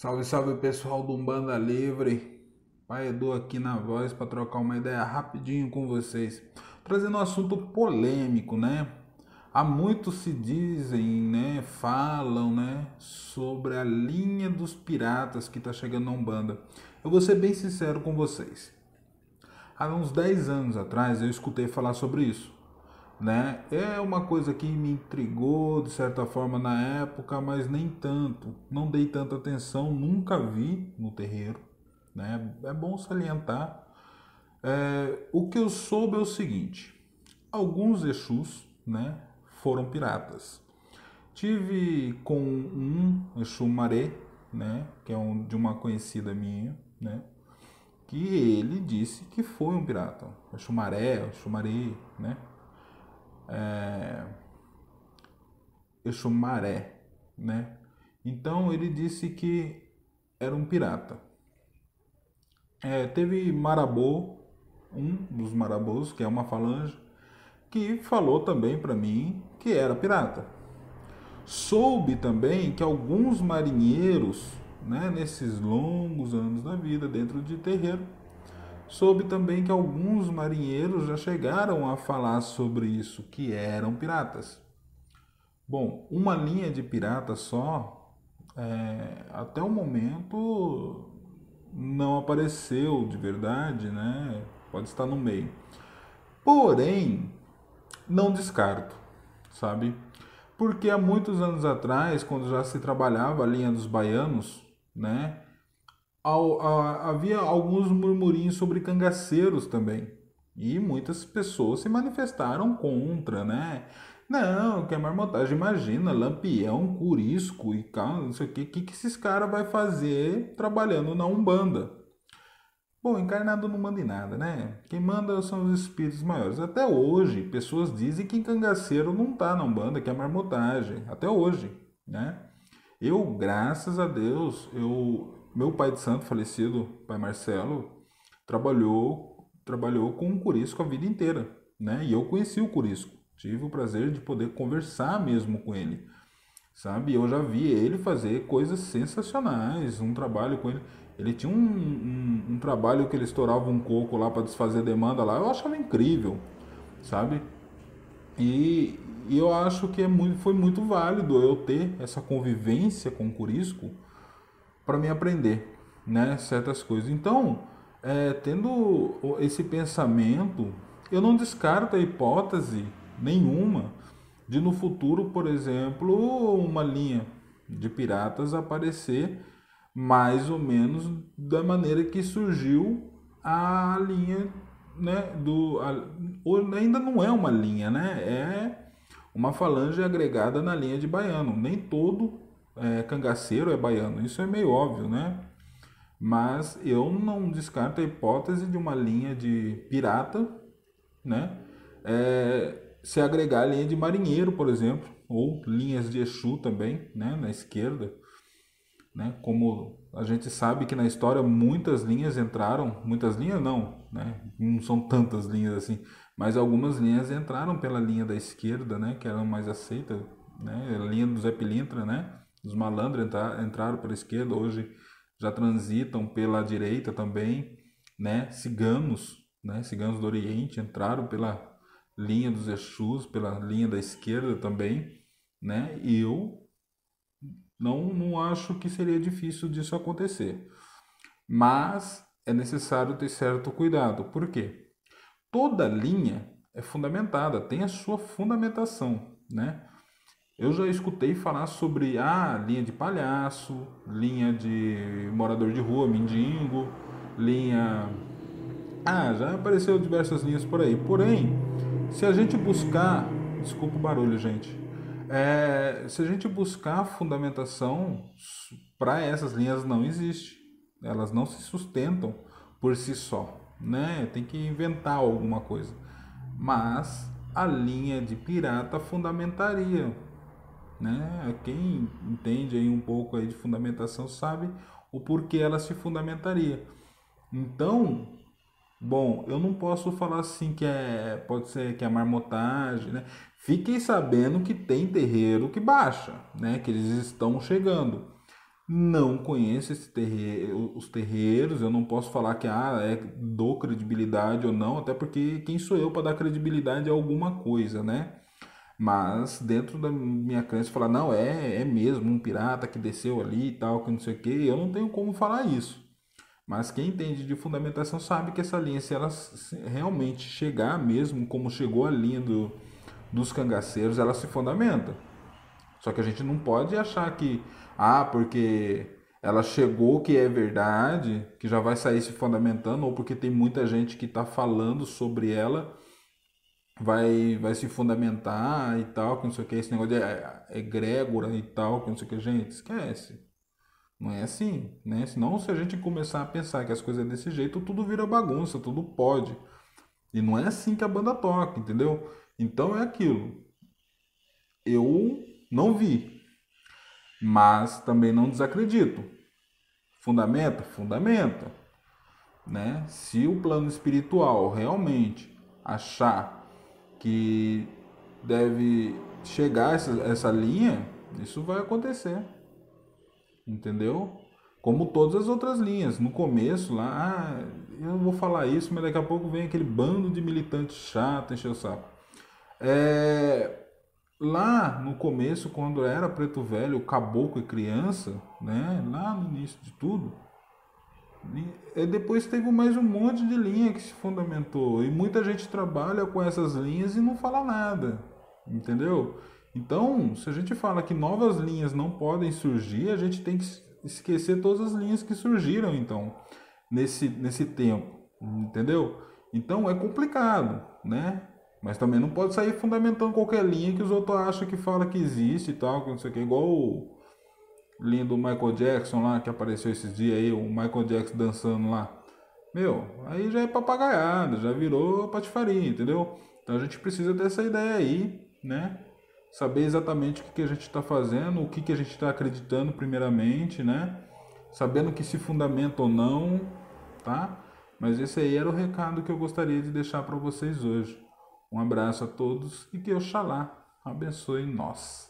Salve, salve pessoal do Umbanda Livre. Pai Edu aqui na voz para trocar uma ideia rapidinho com vocês. Trazendo um assunto polêmico, né? Há muitos se dizem, né, falam, né, sobre a linha dos piratas que está chegando na Umbanda. Eu vou ser bem sincero com vocês. Há uns 10 anos atrás eu escutei falar sobre isso né? É uma coisa que me intrigou de certa forma na época, mas nem tanto. Não dei tanta atenção, nunca vi no terreiro, né? É bom salientar. É, o que eu soube é o seguinte: alguns Exus, né, foram piratas. Tive com um Exu Maré, né, que é um, de uma conhecida minha, né, que ele disse que foi um pirata. Exu Maré, Exu Maré, né, é, Exumaré, né? Então ele disse que era um pirata. É, teve Marabô, um dos Marabôs, que é uma falange, que falou também para mim que era pirata. Soube também que alguns marinheiros, né, nesses longos anos da vida dentro de terreiro, Soube também que alguns marinheiros já chegaram a falar sobre isso, que eram piratas. Bom, uma linha de pirata só, é, até o momento, não apareceu de verdade, né? Pode estar no meio. Porém, não descarto, sabe? Porque há muitos anos atrás, quando já se trabalhava a linha dos baianos, né? Havia alguns murmurinhos sobre cangaceiros também. E muitas pessoas se manifestaram contra, né? Não, que é marmotagem, imagina, lampião, curisco e calma, não sei o que, que, que esses caras vai fazer trabalhando na Umbanda? Bom, encarnado não manda em nada, né? Quem manda são os espíritos maiores. Até hoje, pessoas dizem que cangaceiro não tá na Umbanda, que é marmotagem. Até hoje, né? Eu, graças a Deus, eu meu pai de santo falecido, pai Marcelo, trabalhou trabalhou com o Curisco a vida inteira, né? E eu conheci o Curisco, tive o prazer de poder conversar mesmo com ele, sabe? Eu já vi ele fazer coisas sensacionais, um trabalho com ele. Ele tinha um, um, um trabalho que ele estourava um coco lá para desfazer demanda lá, eu achava incrível, sabe? E, e eu acho que é muito, foi muito válido eu ter essa convivência com o Curisco para me aprender né, certas coisas. Então, é, tendo esse pensamento, eu não descarto a hipótese nenhuma de no futuro, por exemplo, uma linha de piratas aparecer mais ou menos da maneira que surgiu a linha né, do a, ainda não é uma linha, né? É uma falange agregada na linha de baiano. Nem todo é, cangaceiro é baiano. Isso é meio óbvio, né? Mas eu não descarto a hipótese de uma linha de pirata, né? É, se agregar a linha de marinheiro, por exemplo, ou linhas de Exu também, né? Na esquerda, né? Como a gente sabe que na história muitas linhas entraram, muitas linhas não, né? Não são tantas linhas assim, mas algumas linhas entraram pela linha da esquerda, né? Que era mais aceita, né? A linha do Zé Pilintra, né? Os malandros entraram pela esquerda, hoje já transitam pela direita também, né? Ciganos, né? Ciganos do Oriente entraram pela linha dos Exus, pela linha da esquerda também, né? E eu não, não acho que seria difícil disso acontecer. Mas é necessário ter certo cuidado. Por quê? Toda linha é fundamentada, tem a sua fundamentação, né? Eu já escutei falar sobre a ah, linha de palhaço, linha de morador de rua, mendigo, linha. Ah, já apareceu diversas linhas por aí. Porém, se a gente buscar. Desculpa o barulho, gente. É, se a gente buscar fundamentação para essas linhas, não existe. Elas não se sustentam por si só. Né? Tem que inventar alguma coisa. Mas a linha de pirata fundamentaria né? Quem entende aí um pouco aí de fundamentação sabe o porquê ela se fundamentaria. Então, bom, eu não posso falar assim que é, pode ser que é marmotagem, né? Fiquem sabendo que tem terreiro que baixa, né? Que eles estão chegando. Não conheço esse terreiro, os terreiros, eu não posso falar que ah, é, dou credibilidade ou não, até porque quem sou eu para dar credibilidade a alguma coisa, né? Mas dentro da minha crença falar, não, é, é mesmo um pirata que desceu ali e tal, que não sei o que, eu não tenho como falar isso. Mas quem entende de fundamentação sabe que essa linha, se ela realmente chegar mesmo como chegou a linha do, dos cangaceiros, ela se fundamenta. Só que a gente não pode achar que, ah, porque ela chegou que é verdade, que já vai sair se fundamentando, ou porque tem muita gente que está falando sobre ela, vai, vai se fundamentar e tal, que não sei o que, esse negócio de egrégora e tal, que não sei o que, gente, esquece. Não é assim, né? Senão, se a gente começar a pensar que as coisas é desse jeito, tudo vira bagunça, tudo pode. E não é assim que a banda toca, entendeu? Então é aquilo. Eu não vi, mas também não desacredito. Fundamenta? Fundamenta. Né? Se o plano espiritual realmente achar que deve chegar essa, essa linha, isso vai acontecer. Entendeu? Como todas as outras linhas. No começo lá, ah, eu vou falar isso, mas daqui a pouco vem aquele bando de militantes chato encher o saco. É, Lá no começo, quando era preto velho, caboclo e criança, né? Lá no início de tudo, e depois teve mais um monte de linha que se fundamentou. E muita gente trabalha com essas linhas e não fala nada. Entendeu? Então, se a gente fala que novas linhas não podem surgir, a gente tem que esquecer todas as linhas que surgiram, então, nesse, nesse tempo. Entendeu? Então é complicado, né? Mas também não pode sair fundamentando qualquer linha que os outros acham que fala que existe e tal, que não sei o que. Igual o linha do Michael Jackson lá, que apareceu esses dias aí, o Michael Jackson dançando lá. Meu, aí já é papagaiada, já virou patifaria, entendeu? Então a gente precisa dessa ideia aí, né? Saber exatamente o que, que a gente está fazendo, o que, que a gente está acreditando primeiramente, né? Sabendo que se fundamenta ou não, tá? Mas esse aí era o recado que eu gostaria de deixar para vocês hoje. Um abraço a todos e que Oxalá abençoe nós.